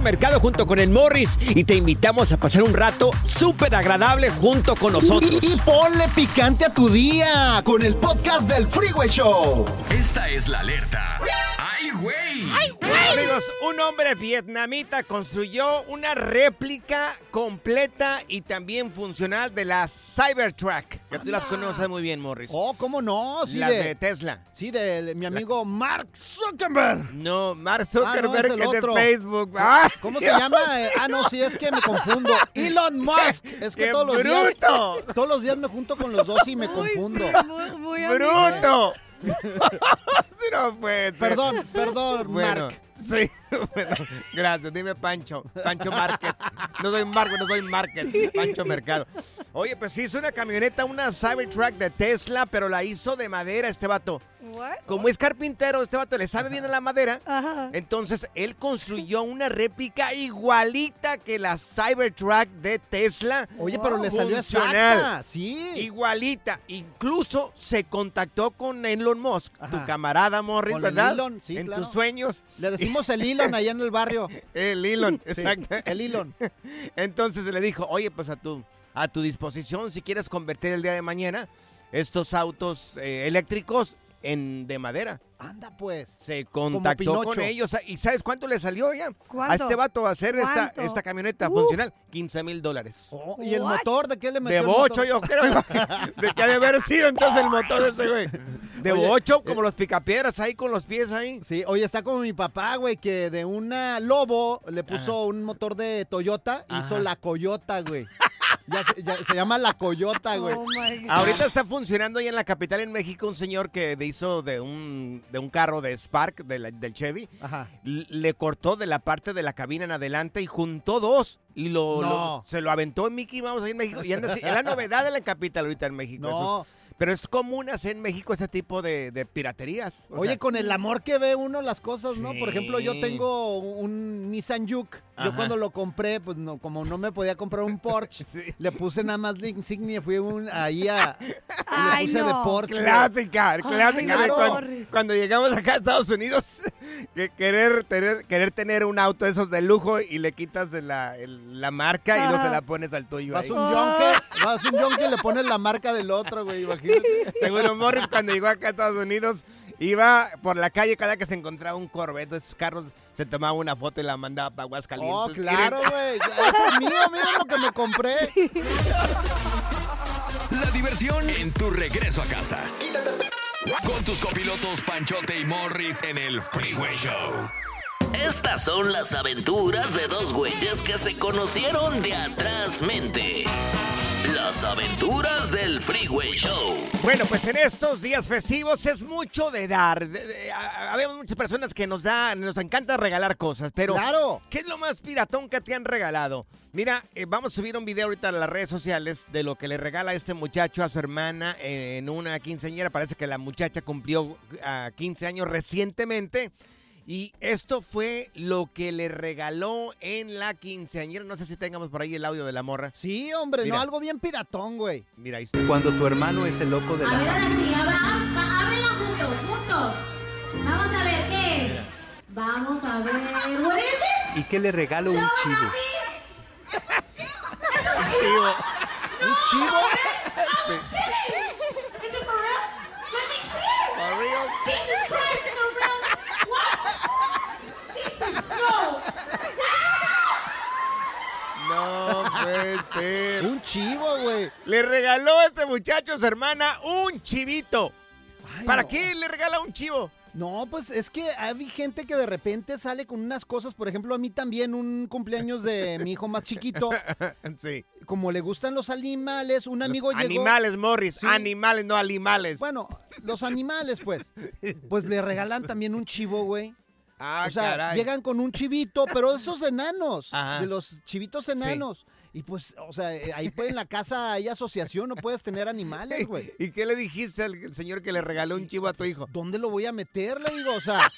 Mercado junto con el Morris y te invitamos a pasar un rato súper agradable junto con nosotros. Y, y ponle picante a tu día con el podcast del Freeway Show. Esta es la alerta. ¡Ay, güey! Amigos, un hombre vietnamita construyó una réplica completa y también funcional de la Cybertruck. Que tú las conoces muy bien, Morris. Oh, ¿cómo no? Sí, las de, de Tesla. sí, de mi amigo Mark Zuckerberg. No, Mark Ah, no, Zuckerberg es el es de otro. Facebook. ¡Ah! ¿Cómo se llama? Eh, ah, no, sí, es que me confundo. Elon Musk. Es que ¡Qué todos los días. bruto! Todos los días me junto con los dos y me confundo. ¡Bruto! Sí, no puede ser. Perdón, perdón, Bueno, Mark. sí, bueno, gracias. Dime Pancho, Pancho Market. No soy Marco, no soy Market, Pancho Mercado. Oye, pues hizo una camioneta, una Cybertruck de Tesla, pero la hizo de madera este vato. Como es carpintero, este vato le sabe bien a la madera. Entonces, él construyó una réplica igualita que la Cybertruck de Tesla. Oye, pero le salió Funcional. exacta. Sí. Igualita. Incluso se contactó con Elon Musk, tu camarada Morris, ¿verdad? Elon, sí, en claro. tus sueños. Le decimos el Elon allá en el barrio. El Elon, Sí, exacto. el Elon. Entonces le dijo, oye, pues a tu, a tu disposición, si quieres convertir el día de mañana estos autos eh, eléctricos en de madera. Anda pues. Se contactó con ellos. ¿Y sabes cuánto le salió ya? ¿Cuánto? A este vato a hacer esta, esta camioneta Uh. funcional. 15 mil dólares. Oh, ¿Y el motor? ¿De qué le metió De el bocho, motor? yo creo. de que ha de haber sido entonces el motor de este güey. De Oye, bocho, eh, como los picapiedras ahí con los pies ahí. Sí, oye, está como mi papá, güey, que de una Lobo le puso un motor de Toyota, hizo Ajá. la Coyota, güey. Ya se, ya se llama la Coyota, güey. Ahorita está funcionando ahí en la capital en México un señor que hizo de un, de un carro de Spark, de la- del Chevy. Ajá. Le cortó de la parte de la cabina en adelante y juntó dos. Y lo, No. lo- se lo aventó en Mickey Mouse ahí en México. Y anda así- es la novedad de la capital ahorita en México. No. esos- pero es común hacer en México ese tipo de, de piraterías. O Oye, sea, con el amor que ve uno las cosas, ¿no? Por ejemplo, yo tengo un Nissan Juke. Yo Ajá. cuando lo compré, pues no, como no me podía comprar un Porsche, le puse nada más la insignia, fui un, ahí a... Ay, le puse de. Porsche. Clásica, clásica de claro. cuando, cuando llegamos acá a Estados Unidos, que querer tener, querer tener un auto de esos de lujo y le quitas de la, el- la marca y no Ajá. se la pones al tuyo. Vas ahí. un yonke, vas un yonke y le pones la marca del otro, güey, imagínate. Seguro Morris cuando llegó acá a Estados Unidos iba por la calle cada que se encontraba un Corvette, esos carros se tomaba una foto y la mandaba para Aguascalientes. Oh, claro, güey. Ese es mío, mira lo que me compré. La diversión en tu regreso a casa. Con tus copilotos Panchote y Morris en el Freeway Show. Estas son las aventuras de dos güeyes que se conocieron de atrás mente. Las aventuras del Freeway Show. Bueno, pues en estos días festivos es mucho de dar. De- de- a- Habemos muchas personas que nos dan, nos encanta regalar cosas, pero Claro. ¿qué es lo más piratón que te han regalado? Mira, eh, vamos a subir un video ahorita a las redes sociales de lo que le regala este muchacho a su hermana en una quinceañera. Parece que la muchacha cumplió ah, 15 años recientemente. Y esto fue lo que le regaló en la quinceañera. No sé si tengamos por ahí el audio de la morra. Sí, hombre, Mira. no algo bien piratón, güey. Mira, ahí está. Cuando tu hermano es el loco de la A ver, ahora sí, ábrela juntos, juntos. Vamos a ver, ¿qué es? Vamos a ver. ¿What is? ¿Y qué le regalo un chivo? Un chivo. ¿Un chivo? Ser. Un chivo, güey. Le regaló a este muchacho a su hermana un chivito. Ay, ¿Para no. qué le regala un chivo? No, pues es que hay gente que de repente sale con unas cosas, por ejemplo, a mí también un cumpleaños de mi hijo más chiquito, sí. como le gustan los animales, un amigo llegó... Animales, Morris. Sí. Animales, no animales. Bueno, los animales, pues. Pues le regalan también un chivo, güey. Ah, o sea, caray. llegan con un chivito, pero esos enanos, Ajá. de los chivitos enanos. Y pues, o sea, eh, ahí pues, en la casa hay asociación, no puedes tener animales, güey. ¿Y qué le dijiste al señor que le regaló un chivo a tu hijo? ¿Dónde lo voy a meter? Le digo, o sea,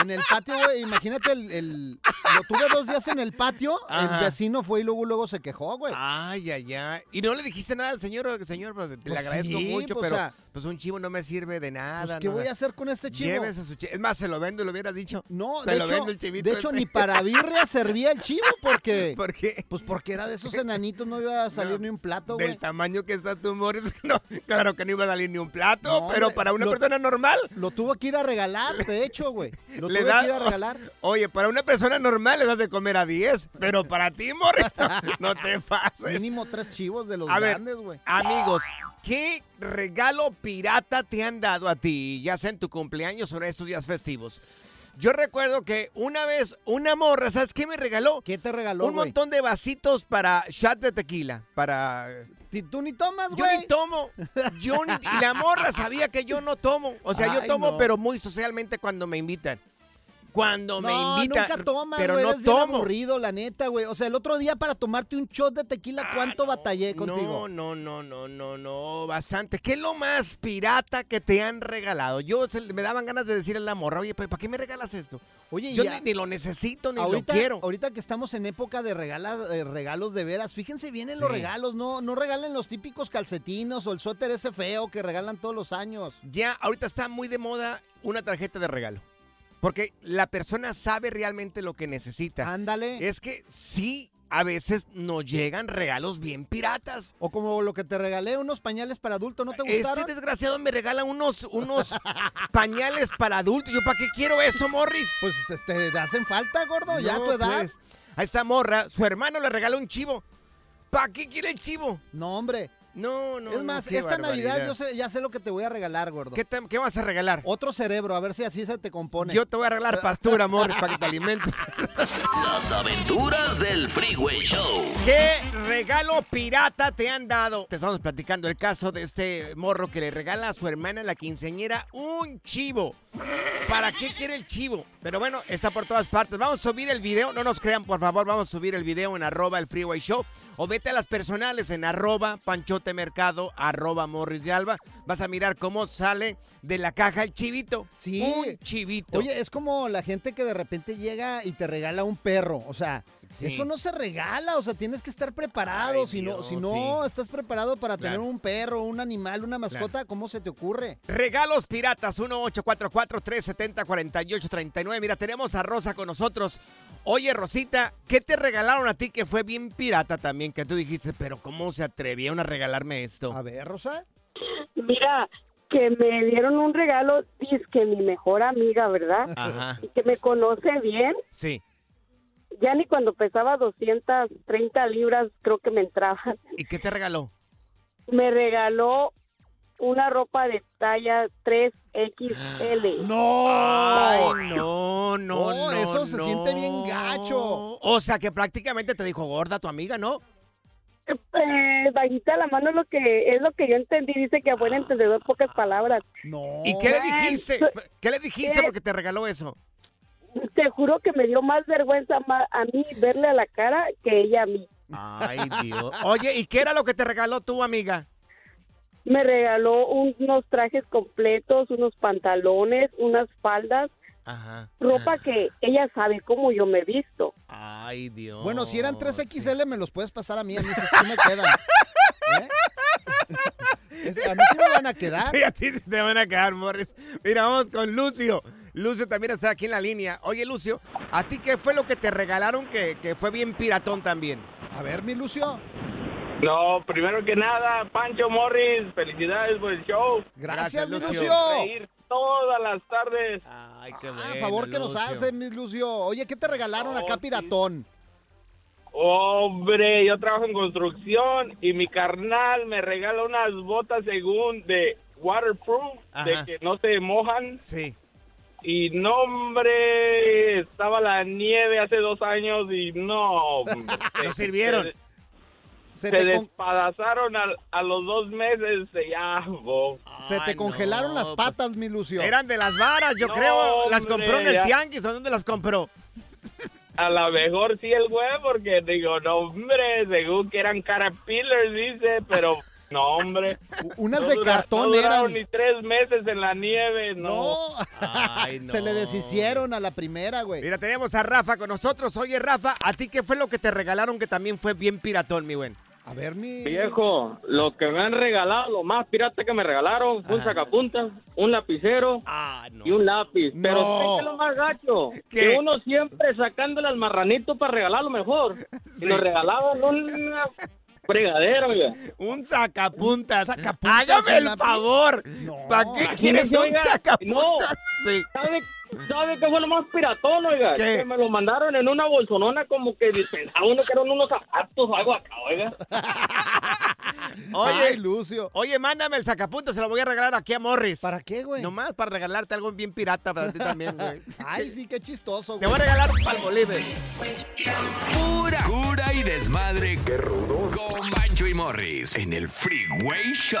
en el patio, güey, imagínate, el, el- lo tuve dos días en el patio, Ajá. el vecino fue y luego, luego se quejó, güey. Ay, ay, ay. ¿Y no le dijiste nada al señor? Señor, pues, te le Pues agradezco sí, mucho, pues, pero o sea, pues un chivo no me sirve de nada. Pues, ¿qué no, voy a hacer con este chivo? Lleves a su chivo. Es más, se lo vendo, lo hubieras dicho. No, se de lo hecho, vendo el chivito. de hecho este. ni para birria servía el chivo porque... ¿Por qué? Pues porque era de esos enanitos, no iba a salir No, ni un plato, güey. Del tamaño que está tu no, claro que no iba a salir ni un plato, No, pero para una lo- persona normal. Lo tuvo que ir a regalar, de hecho, güey. Lo Le tuve da- que ir a regalar. Oye, para una persona normal le das de comer a 10, pero para ti, Morris, no, te pases. Mínimo tres chivos de los A grandes, güey. Amigos, ¿qué regalo pirata te han dado a ti, ya sea en tu cumpleaños o en estos días festivos? Yo recuerdo que una vez una morra, ¿sabes qué me regaló? ¿Qué te regaló, Un montón de vasitos para shot de tequila, para... Tú ni tomas, Yo güey. ni tomo. Yo ni- y la morra sabía que yo no tomo. O sea, yo tomo, no. pero muy socialmente cuando me invitan. Cuando me No, invitan. nunca tomas, pero güey. no eres bien tomo. aburrido, la neta, güey. O sea, el otro día para tomarte un shot de tequila, ¿cuánto batallé No, contigo? no, no, no, no, no, bastante. ¿Qué es lo más pirata que te han regalado? Yo se- me daban ganas de decirle a la morra, oye, ¿para qué me regalas esto? Oye, Yo ya- ni, ni lo necesito, ni ahorita, lo quiero. ahorita que estamos en época de regalar, eh, regalos de veras, fíjense bien en los regalos, no, no regalen los típicos calcetinos o el suéter ese feo que regalan todos los años. Ya, ahorita está muy de moda una tarjeta de regalo. Porque la persona sabe realmente lo que necesita. Ándale. Es que sí, a veces nos llegan regalos bien piratas. O como lo que te regalé, unos pañales para adulto, ¿no te gustaron? Este desgraciado me regala unos, unos pañales para adultos. ¿Yo para qué quiero eso, Morris? Pues este, te hacen falta, gordo, ya a tu edad. pues. A esta morra, su hermano le regaló un chivo. ¿Para qué quiere el chivo? No, hombre. No, no. es más, esta Navidad yo sé, ya sé lo que te voy a regalar, gordo. ¿Qué, te- qué vas a regalar? Otro cerebro, a ver si así se te compone. Yo te voy a regalar pastura, Morris, para que te alimentes. Las aventuras del Freeway Show. ¿Qué regalo pirata te han dado? Te estamos platicando el caso de este morro que le regala a su hermana la quinceañera un chivo. ¿Para qué quiere el chivo? Pero bueno, está por todas partes. Vamos a subir el video. No nos crean, por favor. Vamos a subir el video en arroba el Freeway Show. O vete a las personales en arroba Panchote Mercado, arroba Morris de Alba. Vas a mirar cómo sale de la caja el chivito. Sí. Un chivito. Oye, es como la gente que de repente llega y te regala un perro. O sea, Sí. eso no se regala. O sea, tienes que estar preparado. Ay, si no, si no sí. estás preparado para Claro. tener un perro, un animal, una mascota, ¿cómo se te ocurre? Regalos piratas, 1-844-370-4839. Mira, tenemos a Rosa con nosotros. Oye, Rosita, ¿qué te regalaron a ti que fue bien pirata también? Que tú dijiste, pero ¿cómo se atrevieron a regalarme esto? A ver, Rosa. Mira, que me dieron un regalo, dice que mi mejor amiga, ¿verdad? Ajá. Y que me conoce bien. Sí. Ya ni cuando pesaba 230 libras creo que me entraban. ¿Y qué te regaló? Me regaló una ropa de talla 3XL. ¡No! Ay, no, no, no, eso se no. siente bien gacho. O sea, que prácticamente te dijo gorda tu amiga, ¿no? Eh, bajita la mano es lo que es lo que yo entendí. Dice que a buen entendedor pocas palabras. No. ¿Y qué le dijiste? ¿Qué le dijiste eh, porque te regaló eso? Te juro que me dio más vergüenza a mí verle a la cara que ella a mí. Ay, Dios. Oye, ¿y qué era lo que te regaló tu amiga? Me regaló unos trajes completos, unos pantalones, unas faldas, Ajá. ropa que ella sabe cómo yo me he visto. Ay, Dios. Bueno, si eran 3XL, me los puedes pasar a mí. A mí sí, sí me quedan. ¿Eh? Es- a mí sí me van a quedar. Sí, a ti sí te van a quedar, Morris. Mira, vamos con Lucio. Lucio también está aquí en la línea. Oye, Lucio, ¿a ti qué fue lo que te regalaron que, que fue bien piratón también? A ver, mi Lucio. No, primero que nada, Pancho Morris, felicidades por el show. Gracias, mi Lucio. Lucio. Todas las tardes. Ay, qué Ah, favor que nos hace, mi Lucio. Oye, ¿qué te regalaron acá, piratón? Hombre, yo trabajo en construcción y mi carnal me regala unas botas según de waterproof, de que no se mojan. Sí. Y no, hombre, estaba la nieve hace dos años y no. hombre, No sirvieron. Se, Se con- despadazaron a, a los dos meses. y Ya, bo. se te Ay, congelaron no, las patas, mi Lucio. Eran de las varas, yo No, creo. ¿Las hombre, compró en el ya. tianguis o dónde las compró? A lo mejor sí el güey, porque digo, no, hombre, según que eran caterpillars, dice, pero no, hombre. Unas No de dura- cartón no eran. ni tres meses en la nieve, no. No. Ay, no. Se le deshicieron a la primera, güey. Mira, tenemos a Rafa con nosotros. Oye, Rafa, ¿a ti qué fue lo que te regalaron que también fue bien piratón, mi buen? A ver, mi. Viejo, lo que me han regalado, lo más pirata que me regalaron fue un sacapuntas, un lapicero Ah, no. y un lápiz. Pero No. ¿sabes qué es lo más gacho? ¿Qué? Que uno siempre sacándole al marranito para regalarlo mejor. Sí. Y nos regalaban una fregadera, oiga. Un sacapuntas. sacapuntas, Hágame el favor. No. ¿Para qué quieres un sacapuntas? Sí. ¿Sabe, ¿Sabe qué fue lo más piratón, oiga? ¿Qué? Que me lo mandaron en una bolsonona como que pensaba uno que eran unos zapatos o algo acá, oiga. Oye, Ay, Lucio. oye, mándame el sacapuntas, se lo voy a regalar aquí a Morris. ¿Para qué, güey? Nomás para regalarte algo bien pirata para ti también, güey. Ay, sí, qué chistoso, Te güey. voy a regalar un palmolive. Pura cura y desmadre. ¡Qué rudos! Con Bancho y Morris en el Freeway Show.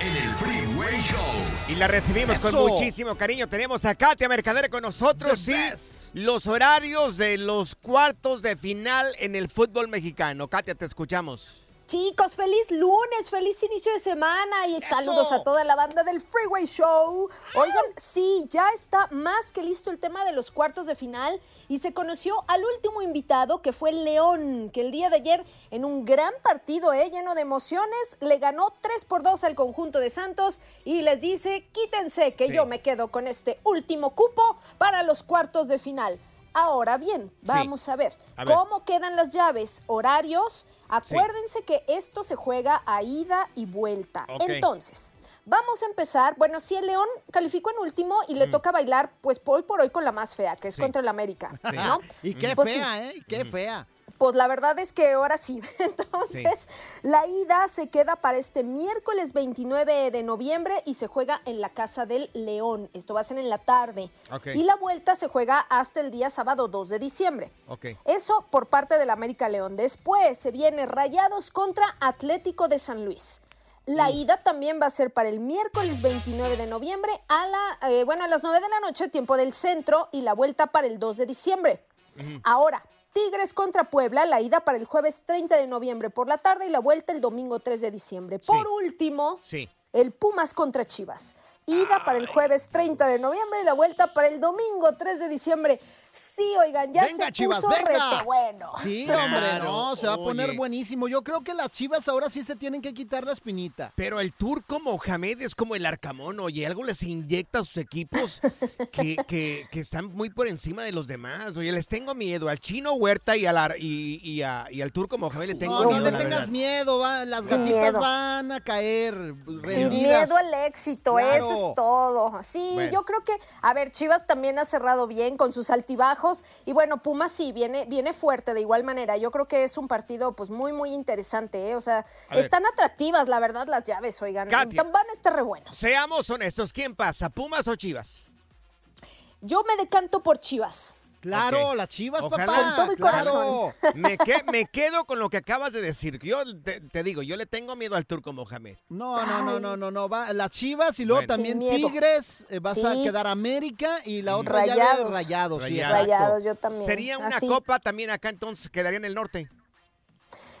en el Freeway Show. Y la recibimos con muchísimo cariño. Tenemos a Katia Mercader con nosotros. Sí, los horarios de los cuartos de final en el fútbol mexicano. Katia, te escuchamos. Chicos, feliz lunes, feliz inicio de semana y saludos a toda la banda del Freeway Show. Oigan, sí, ya está más que listo el tema de los cuartos de final y se conoció al último invitado que fue León, que el día de ayer en un gran partido eh, lleno de emociones le ganó 3 por 2 al conjunto de Santos y les dice, quítense que Sí. yo me quedo con este último cupo para los cuartos de final. Ahora bien, vamos a ver, A ver. cómo quedan las llaves, horarios. Acuérdense que esto se juega a ida y vuelta. Entonces, vamos a empezar. Bueno, si el León calificó en último y le Mm. toca bailar, pues hoy por hoy con la más fea, que es Sí. contra el América, Sí. ¿no? Y qué Pues sí. fea, ¿eh? Y Qué fea. Pues la verdad es que ahora sí. Entonces, la ida se queda para este miércoles 29 de noviembre y se juega en la Casa del León. Esto va a ser en la tarde. Y la vuelta se juega hasta el día sábado 2 de diciembre. Ok. Eso por parte del América León. Después se viene Rayados contra Atlético de San Luis. La ida también va a ser para el miércoles 29 de noviembre a la, eh, bueno, a las 9 de la noche, tiempo del centro, y la vuelta para el 2 de diciembre. Ahora, Tigres contra Puebla, la ida para el jueves 30 de noviembre por la tarde y la vuelta el domingo 3 de diciembre. Por último, Sí. el Pumas contra Chivas. Ida para el jueves 30 de noviembre y la vuelta para el domingo 3 de diciembre. Sí, oigan, ya Venga, se Chivas, puso venga. rete bueno. Sí, Claro, hombre, no, se va a poner buenísimo. Yo creo que las chivas ahora sí se tienen que quitar la espinita. Pero el turco Mohamed es como el arcamón, oye, algo les inyecta a sus equipos que, que- que están muy por encima de los demás. Oye, les tengo miedo al chino Huerta y, al, ar- y, y a- y al turco Mohamed le tengo No, miedo. no le tengas verdad. miedo, va, las Sin gatitas miedo. van a caer Sin rendidas. miedo al éxito, Claro. eso es todo. Sí, Bueno. yo creo que, a ver, Chivas también ha cerrado bien con sus altibajos y bueno, Pumas sí, viene, viene fuerte de igual manera. Yo creo que es un partido pues muy, muy interesante, ¿eh? o sea, A ver. están atractivas, la verdad, las llaves, oigan, Katia. van a estar re buenas. Seamos honestos, ¿quién pasa, Pumas o Chivas? Yo me decanto por Chivas. Claro, las chivas, Ojalá. papá. Con todo y claro. corazón. Me, que- me quedo con lo que acabas de decir. Yo te, te digo, yo le tengo miedo al turco Mohamed. No, no, no, no, no, no, va, las chivas y luego Bueno. también. Tigres, eh, vas a Sí. quedar América y la otra llave Rayados. Rayados. sí, Rayados. Rayados, yo también. Sería una Así. copa también acá entonces, quedaría en el norte.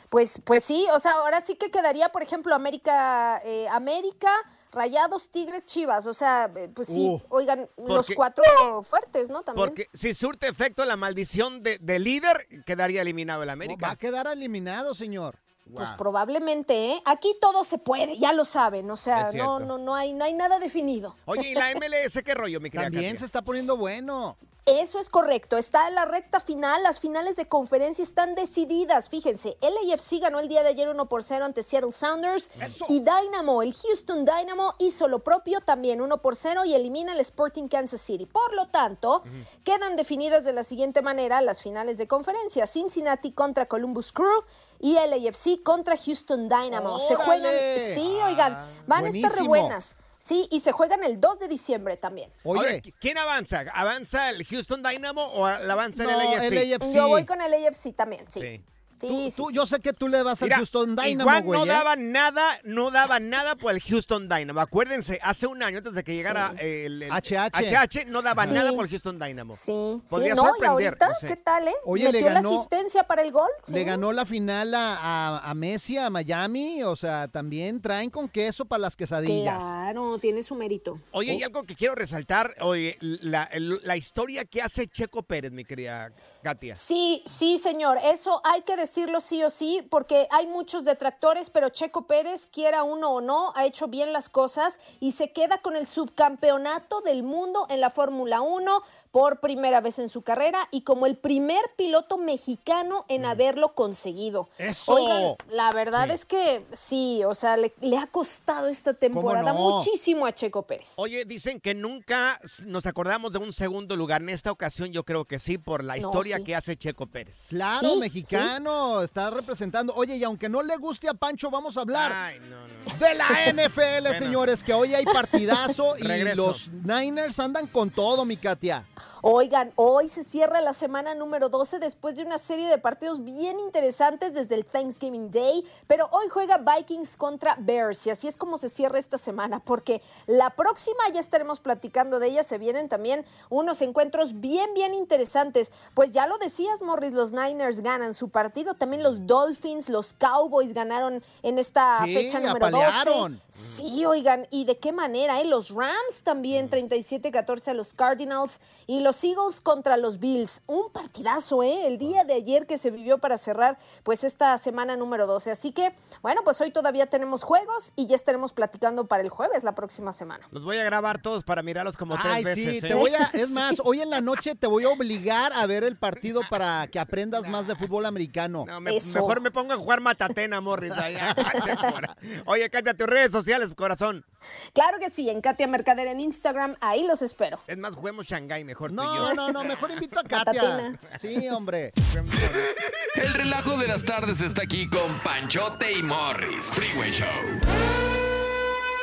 Pues, pues sí, o sea, ahora sí que quedaría, por ejemplo, América, eh, América, Rayados, Tigres, Chivas. O sea, eh, pues sí, Uh, oigan, los cuatro fuertes, ¿no? También. Porque si surte efecto la maldición de, de líder, quedaría eliminado el América. va a quedar eliminado, señor. Pues Wow. probablemente, ¿eh? Aquí todo se puede, ya lo saben. O sea, no, no, no hay, no hay nada definido. Oye, ¿y la MLS qué rollo, mi querida También Katia? se está poniendo bueno. Eso es correcto. Está en la recta final. Las finales de conferencia están decididas. Fíjense, LAFC ganó el día de ayer 1 por 0 ante Seattle Sounders. Y Dynamo, el Houston Dynamo, hizo lo propio también 1 por 0 y elimina el Sporting Kansas City. Por lo tanto, quedan definidas de la siguiente manera las finales de conferencia. Cincinnati contra Columbus Crew y LAFC contra Houston Dynamo. Se juegan, sí, oigan, van a estar re buenas. Sí, y se juegan el 2 de diciembre también. Oye, Ahora, ¿qui- ¿quién avanza? ¿Avanza el Houston Dynamo o la avanza No, el? LAFC. Yo voy con el AFC también, sí. Sí. Sí, tú- sí, tú- sí. yo sé que tú le vas al Mira, Houston Dynamo, igual güey. no ¿eh? daba nada, no daba nada por el Houston Dynamo. Acuérdense, hace un año antes de que llegara Sí. el, el- HH. HH, no daba Sí. nada por el Houston Dynamo. Sí, Podría sí, no, y sorprender, ahorita, no sé. ¿qué tal, eh? Oye, le Metió ganó- la asistencia para el gol. Le sí. ganó la final a, a- a Messi, a Miami. O sea, también traen con queso para las quesadillas. Claro, tiene su mérito. Oye, y algo que quiero resaltar, oye, la, la historia que hace Checo Pérez, mi querida Katia. Sí, sí, señor. Eso hay que decirlo sí o sí, porque hay muchos detractores, pero Checo Pérez, quiera uno o no, ha hecho bien las cosas y se queda con el subcampeonato del mundo en la Fórmula 1 por primera vez en su carrera y como el primer piloto mexicano en haberlo conseguido. Mm. ¡Eso! Oigan, la verdad Sí. es que sí, o sea, le, le ha costado esta temporada no? muchísimo a Checo Pérez. Oye, dicen que nunca nos acordamos de un segundo lugar. En esta ocasión yo creo que sí, por la No, historia sí. que hace Checo Pérez. Claro, Sí, mexicano, está representando. Oye, y aunque no le guste a Pancho, vamos a hablar Ay, no, no. de la NFL, señores, que hoy hay partidazo y Regreso. los Niners andan con todo, mi Katia. Oigan, hoy se cierra la semana número 12 después de una serie de partidos bien interesantes desde el Thanksgiving Day, pero hoy juega Vikings contra Bears y así es como se cierra esta semana, porque la próxima ya estaremos platicando de ella, se vienen también unos encuentros bien, bien interesantes. Pues ya lo decías, Morris, los Niners ganan su partido, también los Dolphins, los Cowboys ganaron en esta Sí, fecha número 12. apalearon. Sí, oigan, ¿y de qué manera? Eh? Los Rams también 37-14 a los Cardinals y los Eagles contra los Bills. Un partidazo, ¿eh? El día de ayer que se vivió para cerrar pues esta semana número 12. Así que, bueno, pues hoy todavía tenemos juegos y ya estaremos platicando para el jueves la próxima semana. Los voy a grabar todos para mirarlos como Ay, tres sí, veces. te ¿eh? voy a, es más, hoy en la noche te voy a obligar a ver el partido para que aprendas más de fútbol americano. No, me- mejor me pongo a jugar matatena, Morris. allá. Oye, Katia, tus redes sociales, corazón. Claro que sí, en Katia Mercader en Instagram, ahí los espero. Es más, juguemos Shanghai mejor tú y No, yo. no, no, mejor invito a Katia. Sí, hombre. El relajo de las tardes está aquí con Panchote y Morris. Freeway Show.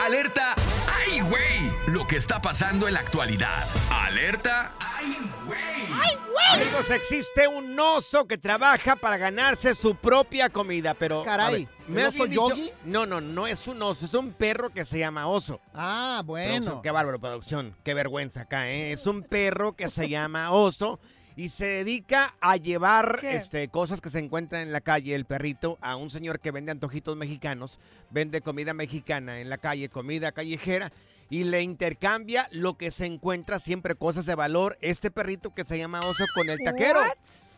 Alerta. ¡Ay, güey! Lo que está pasando en la actualidad. Alerta. ¡Ay, güey! Amigos, existe un oso que trabaja para ganarse su propia comida, pero... Caray, ver, ¿el habían oso dicho- Yogi? No, no, no es un oso, es un perro que se llama oso. Ah, bueno. Producción, qué bárbaro, producción. Qué vergüenza acá, ¿eh? Es un perro que se llama oso y se dedica a llevar ¿Qué? este, cosas que se encuentran en la calle, el perrito, a un señor que vende antojitos mexicanos, vende comida mexicana en la calle, comida callejera. Y le intercambia lo que se encuentra, siempre cosas de valor, este perrito que se llama oso con el taquero.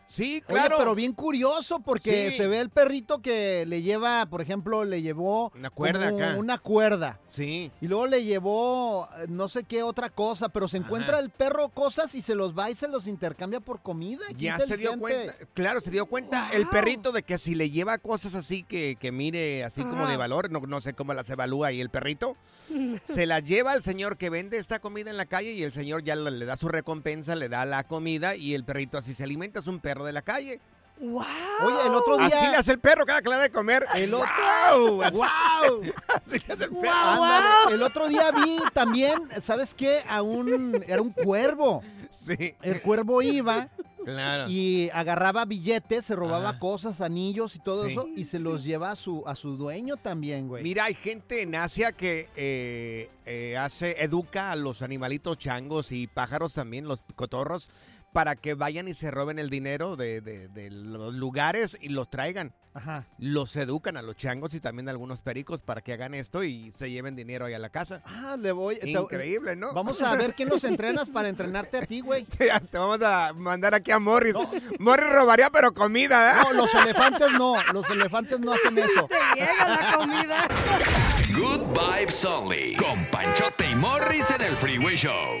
Sí, Oye, claro. pero bien curioso porque Sí. se ve el perrito que le lleva, por ejemplo, le llevó Una cuerda acá. una cuerda. Sí. Y luego le llevó eh, no sé qué otra cosa, pero se encuentra Ajá. el perro cosas y se los va y se los intercambia por comida. Qué Ya se dio cuenta, claro, se dio cuenta el perrito de que si le lleva cosas así que, que mire así como de valor, no, no sé cómo las evalúa ahí el perrito, se la lleva al señor que vende esta comida en la calle y el señor ya le, da su recompensa, le da la comida y el perrito así se alimenta, es un perro de la calle. ¡Wow! Oye, el otro día. Así le hace el perro cada que le da de comer. El otro-. Así- ¡Guau! así le hace el perro. Ándale, El otro día vi también, ¿sabes qué? A un, era un cuervo. Sí. El cuervo iba Claro. y agarraba billetes, se robaba cosas, anillos y todo Sí. eso, y se los lleva a su, a su dueño también, güey. Mira, hay gente en Asia que eh, eh, hace, educa a los animalitos changos y pájaros también, los cotorros, para que vayan y se roben el dinero de, de- de los lugares y los traigan. Ajá. Los educan a los changos y también a algunos pericos para que hagan esto y se lleven dinero ahí a la casa. Ah, le voy. te- Increíble, ¿no? Vamos a ver quién los entrenas para entrenarte a ti, güey. Te, te vamos a mandar aquí a Morris. Morris robaría, pero comida, ¿eh? No, los elefantes no, los elefantes no hacen eso. llega la comida. Good vibes only. Con Panchote y Morris en el Freeway Show.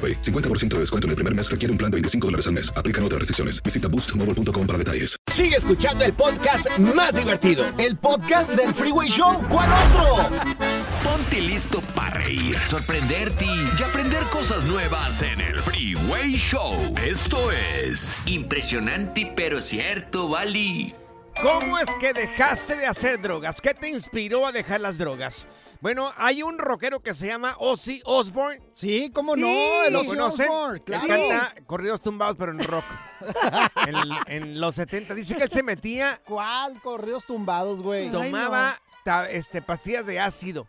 AroPay Mobile. 50% de descuento en el primer mes requiere un plan de 25 dólares al mes. Aplican otras restricciones. Visita boostmobile.com para detalles. Sigue escuchando el podcast más divertido. El podcast del Freeway Show. ¿Cuál otro? Ponte listo para reír, sorprenderte y aprender cosas nuevas en el Freeway Show. Esto es impresionante pero cierto, Bali. ¿Cómo es que dejaste de hacer drogas? ¿Qué te inspiró a dejar las drogas? Bueno, hay un rockero que se llama Ozzy Osbourne. Sí, ¿cómo no? El ¿Lo conocen? Osbourne, claro. Él canta corridos tumbados, pero en rock. en, en los 70. Dice que él se metía, ¿Cuál? Corridos tumbados, güey. tomaba ta- este, pastillas de ácido.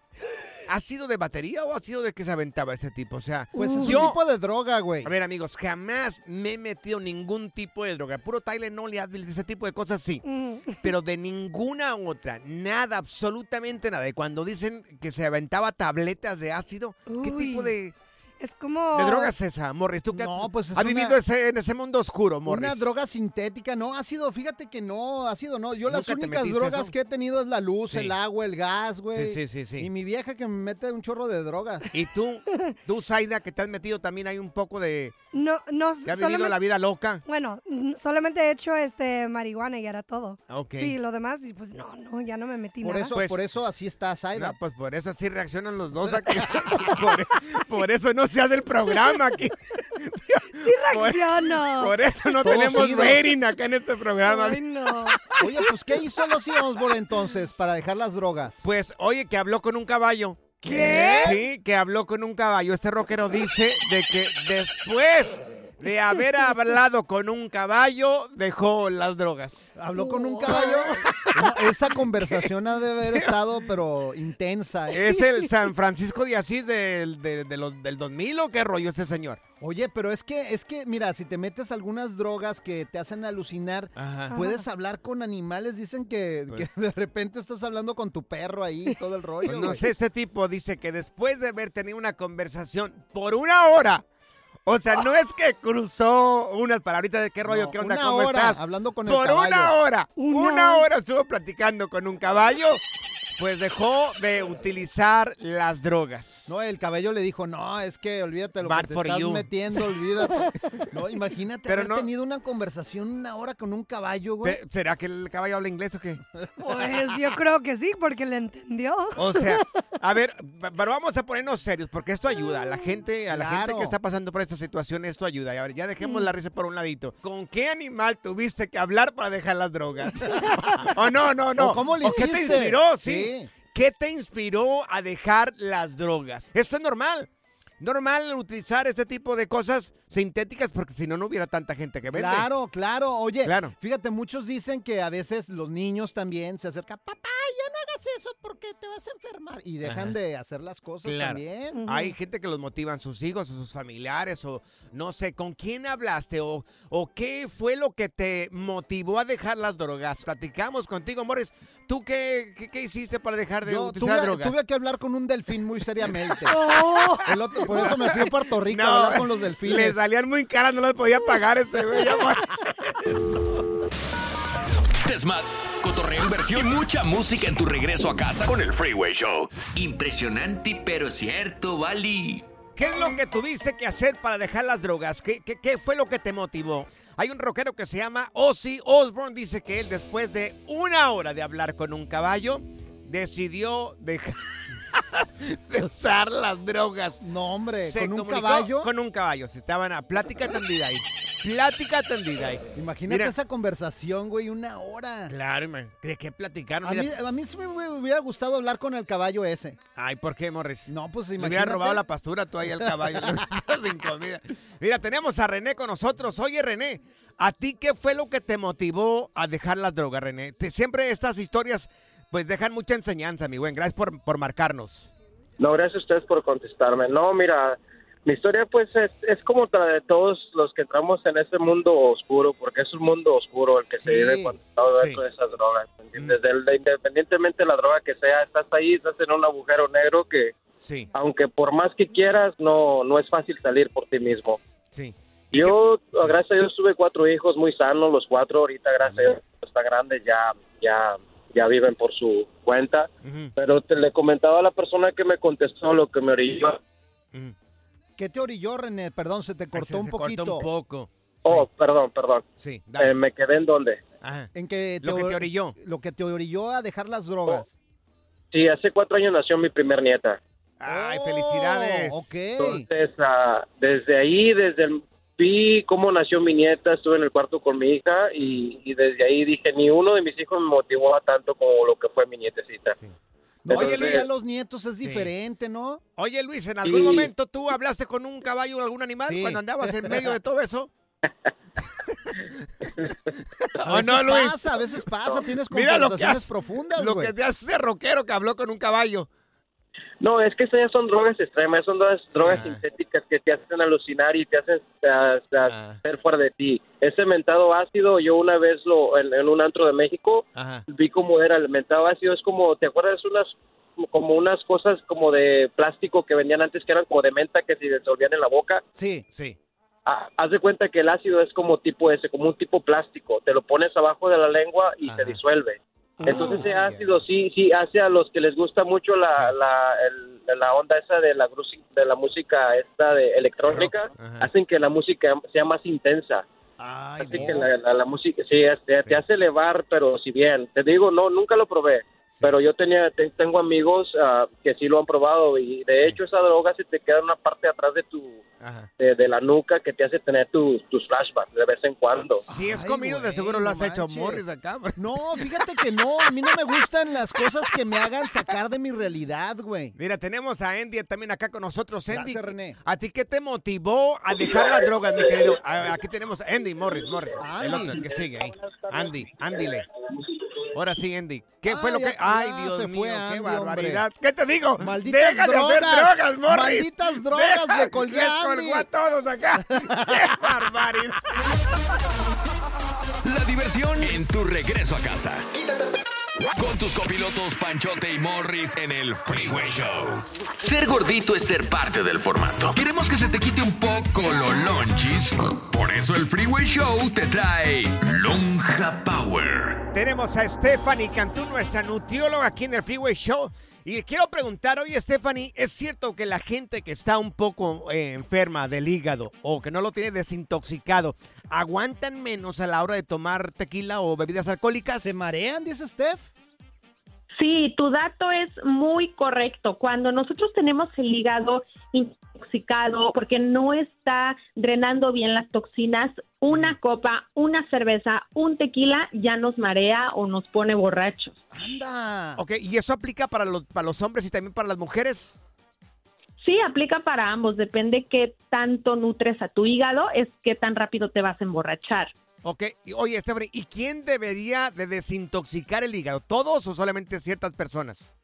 ¿Ácido de batería o ácido de que se aventaba este tipo? O sea, Pues es yo- un tipo de droga, güey. A ver, amigos, jamás me he metido ningún tipo de droga. Puro Tylenol y Advil, ese tipo de cosas sí. Pero de ninguna otra, nada, absolutamente nada. Y cuando dicen que se aventaba tabletas de ácido, ¿qué tipo de, Es como... de droga es esa, Morris? ¿Tú qué No, pues es has una- vivido ese- en ese mundo oscuro, Morris? Una droga sintética, no, ha sido, fíjate que no, ha sido, no. Yo las ¿Nunca te únicas drogas eso? que he tenido es la luz, Sí. el agua, el gas, güey. Sí, sí, sí, sí. Y mi vieja que me mete un chorro de drogas. ¿Y tú, tú, Zaida, que te has metido también hay un poco de... No, no, ¿Que has vivido la vida loca? Bueno, solamente he hecho este marihuana y era todo. Ok. Sí, lo demás, y pues no, no, ya no me metí Por nada. eso, Pues- por eso así está Zaida. No, pues por eso así reaccionan los dos aquí. por, por eso no se hace el programa aquí. Sí reacciono. Por eso no Todos tenemos idos. rating acá en este programa. Ay, no. Oye, pues ¿qué hizo los Osborne entonces para dejar las drogas? Pues, oye, que habló con un caballo. ¿Qué? Sí, que habló con un caballo. Este rockero dice de que después de haber hablado con un caballo, dejó las drogas. ¿Habló con un caballo? Esa conversación ha de haber estado, pero intensa. ¿eh? ¿Es el San Francisco de Asís del, de- de los- del 2000 o qué rollo este señor? Oye, pero es que, es que, mira, si te metes algunas drogas que te hacen alucinar, Ajá. puedes hablar con animales. Dicen que, Pues- que de repente estás hablando con tu perro ahí y todo el rollo. Pues no sé, este tipo dice que después de haber tenido una conversación por una hora, o sea, no es que cruzó unas palabritas de qué rollo, No, qué onda, una cómo hora estás. hablando con el por una caballo. hora, Una una hora. hora estuvo platicando con un caballo, pues dejó de utilizar las drogas. No, el caballo le dijo, no, es que olvídate lo Bad que te estás you. metiendo, olvídate. No, imagínate Pero haber no- tenido una conversación una hora con un caballo, güey. ¿Será que el caballo habla inglés o qué? Pues yo creo que sí, porque le entendió. O sea, a ver, pero vamos a ponernos serios, porque esto ayuda a la gente, a la gente que está pasando por esta situación, esto ayuda. Y a ver, ya dejemos la risa por un ladito. ¿Con qué animal tuviste que hablar para dejar las drogas? oh, no, no, no. ¿O cómo le ¿O qué te hiciste? inspiró? Sí. Sí. ¿Qué te inspiró a dejar las drogas? Esto es normal. Normal utilizar este tipo de cosas sintéticas porque si no, no hubiera tanta gente que vende. Claro, claro. Oye, Claro. fíjate, muchos dicen que a veces los niños también se acercan, papá, ya no hagas eso porque te vas a enfermar. Y dejan Ajá. de hacer las cosas Claro. también. Hay gente que los motivan sus hijos o sus familiares o no sé, ¿con quién hablaste o, o qué fue lo que te motivó a dejar las drogas? Platicamos contigo, Morris. ¿Tú qué, qué, qué hiciste para dejar de Yo utilizar tuve, drogas? tuve que hablar con un delfín muy seriamente. Oh. El otro- por eso me fui a Puerto Rico No, a hablar con los delfines. Salían muy caras, no las podía pagar este güey. Desmad, cotorreo, inversión y mucha música en tu regreso a casa con el Freeway Show. Impresionante pero cierto, Bali. ¿Qué es lo que tuviste que hacer para dejar las drogas? ¿Qué, qué, qué fue lo que te motivó? Hay un rockero que se llama Ozzy Osbourne. Dice que él, después de una hora de hablar con un caballo, decidió dejar de usar las drogas. No, hombre, Se con un comunicó caballo. Con un caballo. Se estaban a plática tendida ahí. Plática tendida ahí. Imagínate Mira. esa conversación, güey, una hora. Claro, man. ¿de qué platicaron? A mí, a mí sí me hubiera gustado hablar con el caballo ese. Ay, ¿por qué, Morris? No, pues Le hubiera imagínate. robado la pastura tú ahí al caballo. sin comida. Mira, tenemos a René con nosotros. Oye, René, ¿a ti qué fue lo que te motivó a dejar las drogas, René? Te- siempre estas historias pues dejan mucha enseñanza, mi buen. Gracias por, por marcarnos. No, gracias a ustedes por contestarme. No, mira, mi historia pues es, es como la de todos los que entramos en ese mundo oscuro, porque es un mundo oscuro el que se Sí, vive cuando estás sí. dentro de esas drogas. ¿me entiendes? Del- de- independientemente de la droga que sea, estás ahí, estás en un agujero negro que, Sí. aunque por más que quieras, no, no es fácil salir por ti mismo. Sí. Yo, gracias a Dios, tuve cuatro hijos muy sanos, los cuatro ahorita, gracias a Dios, está grande, ya, ya, ya viven por su cuenta. Pero te le comentaba a la persona que me contestó lo que me orilló. ¿Qué te orilló, René? Perdón, se te cortó se- un se cortó poquito. un poco. Oh, perdón, perdón. Sí, Eh, me quedé en dónde. En que Lo que te or- orilló. Lo que te orilló a dejar las drogas. Sí, hace cuatro años nació mi primer nieta. Ay, felicidades. Ok. Entonces, ah, desde ahí, desde el, vi cómo nació mi nieta, estuve en el cuarto con mi hija y, y desde ahí dije, ni uno de mis hijos me motivó a tanto como lo que fue mi nietecita. No, que Entonces, ya los nietos es diferente, ¿no? Oye, Luis, ¿en algún Sí. momento tú hablaste con un caballo o algún animal cuando andabas en medio de todo eso? A ¿O veces no, Luis? pasa, a veces pasa, tienes Mira lo que conversaciones hace- profundas, Lo que te hace de rockero que habló con un caballo. No, es que esas ya son drogas extremas, son drogas, drogas Ah. sintéticas que te hacen alucinar y te hacen ah, ah, ser fuera de ti. Ese mentado ácido, yo una vez lo en, en un antro de México Ajá. vi cómo era el mentado ácido, es como, ¿te acuerdas unas como unas cosas como de plástico que vendían antes que eran como de menta que se disolvían en la boca? Sí. Sí. Ah, haz de cuenta que el ácido es como tipo ese, como un tipo plástico. Te lo pones abajo de la lengua y se disuelve. Entonces ese ácido sí sí hace a los que les gusta mucho la, la, el- la onda esa de la grusi- de la música esta de electrónica, hacen que la música sea más intensa. Así que la, la- la música sí, te, te hace elevar, pero si bien, te digo, no, nunca lo probé. Pero yo tenía, te- tengo amigos ah, que sí lo han probado y de hecho esa droga se te queda en una parte atrás de tu, de, de la nuca que te hace tener tu- tus flashbacks de vez en cuando. Si es comido, de seguro lo has hecho, Morris, acá. No, fíjate que no, a mí no me gustan las cosas que me hagan sacar de mi realidad, güey. Mira, tenemos a Andy también acá con nosotros. Andy, Gracias, René. ¿a ti qué te motivó a dejar las drogas, mi querido? A- Aquí tenemos a Andy Morris, Morris. El Andy. otro el que sigue ahí. Andy, Andy le. Ahora sí, Andy. ¿Qué fue lo que.? Ay, Dios se mío, fue qué Andy, barbaridad. hombre. ¿Qué te digo? Malditas Deja de hacer drogas. drogas, Morris. Malditas drogas, Deja- le colgué Les colgó a todos acá. ¡Qué barbaridad! La diversión en tu regreso a casa. Con tus copilotos Panchote y Morris en el Freeway Show. Ser gordito es ser parte del formato. Queremos que se te quite un poco los lonchis. Por eso el Freeway Show te trae Lonja Power. Tenemos a Stephanie Cantú, nuestra nutrióloga aquí en el Freeway Show. Y quiero preguntar, oye Stephanie, ¿es cierto que la gente que está un poco eh, enferma del hígado o que no lo tiene desintoxicado, aguantan menos a la hora de tomar tequila o bebidas alcohólicas? ¿Se marean, dice Steph? Sí, tu dato es muy correcto. Cuando nosotros tenemos el hígado intoxicado porque no está drenando bien las toxinas, una copa, una cerveza, un tequila ya nos marea o nos pone borrachos. Anda. Ok, ¿y eso aplica para los, para los hombres y también para las mujeres? Sí, aplica para ambos. Depende qué tanto nutres a tu hígado, es qué tan rápido te vas a emborrachar. Ok, oye Stephanie, ¿y quién debería de desintoxicar el hígado? ¿Todos o solamente ciertas personas?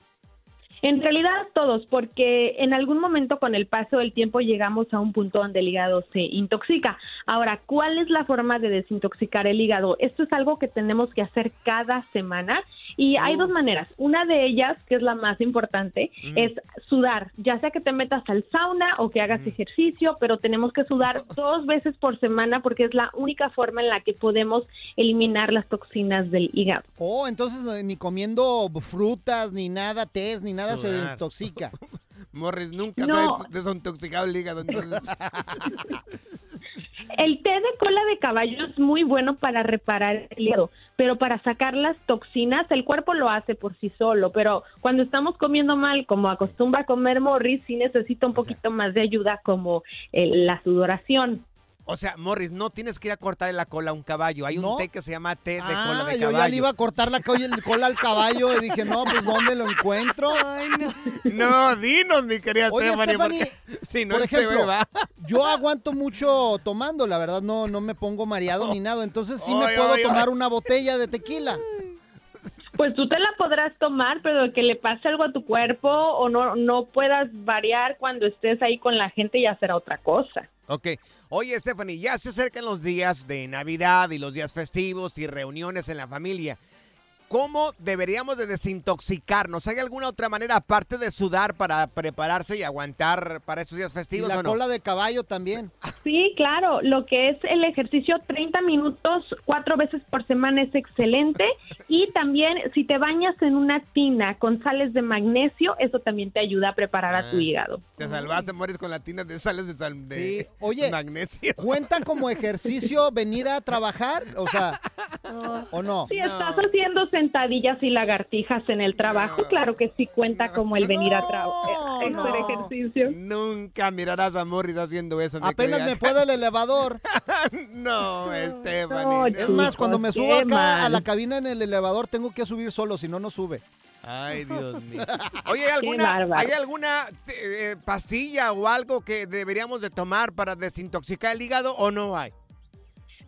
En realidad todos, porque en algún momento con el paso del tiempo llegamos a un punto donde el hígado se intoxica. Ahora, ¿cuál es la forma de desintoxicar el hígado? Esto es algo que tenemos que hacer cada semana y hay dos maneras. Una de ellas, que es la más importante, Mm. es sudar, ya sea que te metas al sauna o que hagas ejercicio, pero tenemos que sudar dos veces por semana porque es la única forma en la que podemos eliminar las toxinas del hígado. Oh, entonces eh, ni comiendo frutas, ni nada, tés, ni nada se desintoxica. Morris, nunca No. se ha desintoxicado el hígado, entonces... El té de cola de caballo es muy bueno para reparar el hígado, pero para sacar las toxinas el cuerpo lo hace por sí solo, pero cuando estamos comiendo mal, como acostumbra comer Morris, sí necesita un poquito más de ayuda como eh, la sudoración. O sea, Morris, no tienes que ir a cortarle la cola a un caballo. Hay un té que se llama té de cola Ah, de yo caballo. ya le iba a cortar la cola al caballo y dije, no, pues ¿dónde lo encuentro? No, dinos, mi querida Oye, Stephanie, Stephanie, porque si no por este ejemplo, beba. yo aguanto mucho tomando, la verdad no, no me pongo mareado ni nada, entonces sí me Ay, puedo ay, tomar ay. una botella de tequila. Pues tú te la podrás tomar, pero que le pase algo a tu cuerpo o no, no puedas variar cuando estés ahí con la gente ya será otra cosa. Ok. Oye, Stephanie, ya se acercan los días de Navidad y los días festivos y reuniones en la familia. ¿Cómo deberíamos de desintoxicarnos? ¿Hay alguna otra manera aparte de sudar para prepararse y aguantar para esos días Y festivos la o no? cola de caballo también. Sí, claro, lo que es el ejercicio 30 minutos cuatro veces por semana es excelente y también si te bañas en una tina con sales de magnesio, eso también te ayuda a preparar a tu Ah. hígado. Te salvaste, mueres con la tina de sales de, sal, de Sí, oye, magnesio. ¿Cuenta como ejercicio venir a trabajar? O sea, ¿o no? Si estás haciendo sentadillas y lagartijas en el trabajo, claro que sí cuenta como el venir a trabajar, hacer ejercicio. Nunca mirarás a Morris haciendo eso. Apenas me fue del elevador. No, Stephanie. Es más, cuando me subo acá a la cabina en el elevador tengo que subir solo, si no, no sube. Ay, Dios mío. Oye, ¿hay alguna. ¿hay alguna eh, pastilla o algo que deberíamos de tomar para desintoxicar el hígado o no hay?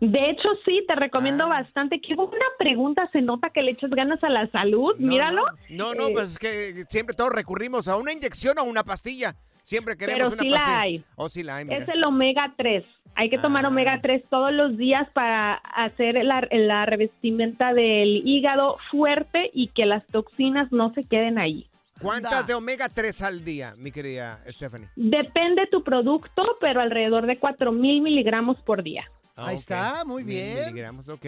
De hecho, sí, te recomiendo Ah. bastante. Qué buena pregunta, se nota que le echas ganas a la salud, míralo. No, no, Eh, pues es que siempre todos recurrimos a una inyección o una pastilla. Siempre queremos Pero una sí la pastilla. hay. Oh, sí la hay, mira. Es el omega 3. Hay que Ah. tomar omega 3 todos los días para hacer la, la revestimenta del hígado fuerte y que las toxinas no se queden ahí. ¿Cuántas de omega 3 al día, mi querida Stephanie? Depende tu producto, pero alrededor de 4000 miligramos por día. Ah, Ahí está, muy Mil bien. miligramos, ok.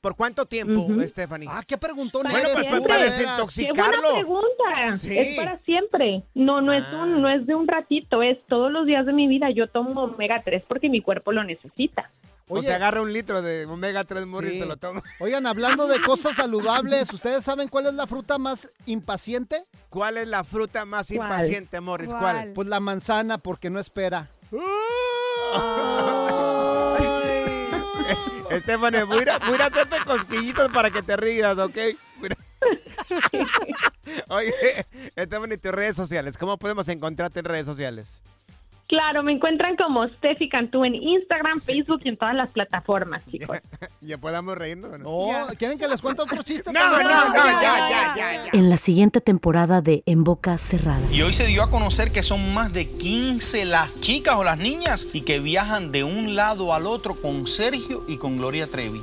¿Por cuánto tiempo, Ujú. Stephanie? Ah, ¿qué preguntó? Bueno, pues, siempre. para Qué desintoxicarlo. buena pregunta. Sí. Es para siempre. No, no es un, no es de un ratito, es todos los días de mi vida. Yo tomo omega 3 porque mi cuerpo lo necesita. o se agarra un litro de omega 3 Morris y Sí. te lo toma. Oigan, hablando de cosas saludables, ¿ustedes saben cuál es la fruta más impaciente? ¿Cuál es la fruta más ¿Cuál? impaciente, Morris? ¿Cuál? Pues la manzana, porque no espera. Stephanie, voy a, voy a hacerte cosquillitos para que te rías, ¿ok? Oye, Stephanie, tus redes sociales. ¿Cómo podemos encontrarte en redes sociales? Claro, me encuentran como Steffi Cantú en Instagram, Facebook y en todas las plataformas, chicos. ¿Ya podamos reírnos o no? Oh, ¿quieren que les cuente otro chiste? No, no, no, ya, ya, ya, ya. En la siguiente temporada de En Boca Cerrada. Y hoy se dio a conocer que son más de 15 las chicas o las niñas y que viajan de un lado al otro con Sergio y con Gloria Trevi.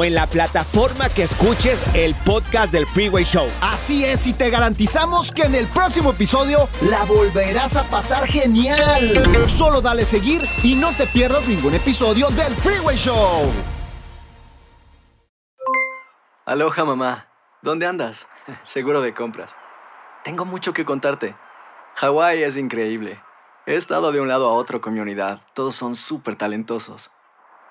en la plataforma que escuches el podcast del Freeway Show. Así es, y te garantizamos que en el próximo episodio la volverás a pasar genial. Solo dale seguir y no te pierdas ningún episodio del Freeway Show. Aloha mamá, ¿dónde andas? Seguro de compras. Tengo mucho que contarte. Hawái es increíble. He estado de un lado a otro con mi unidad. Todos son súper talentosos.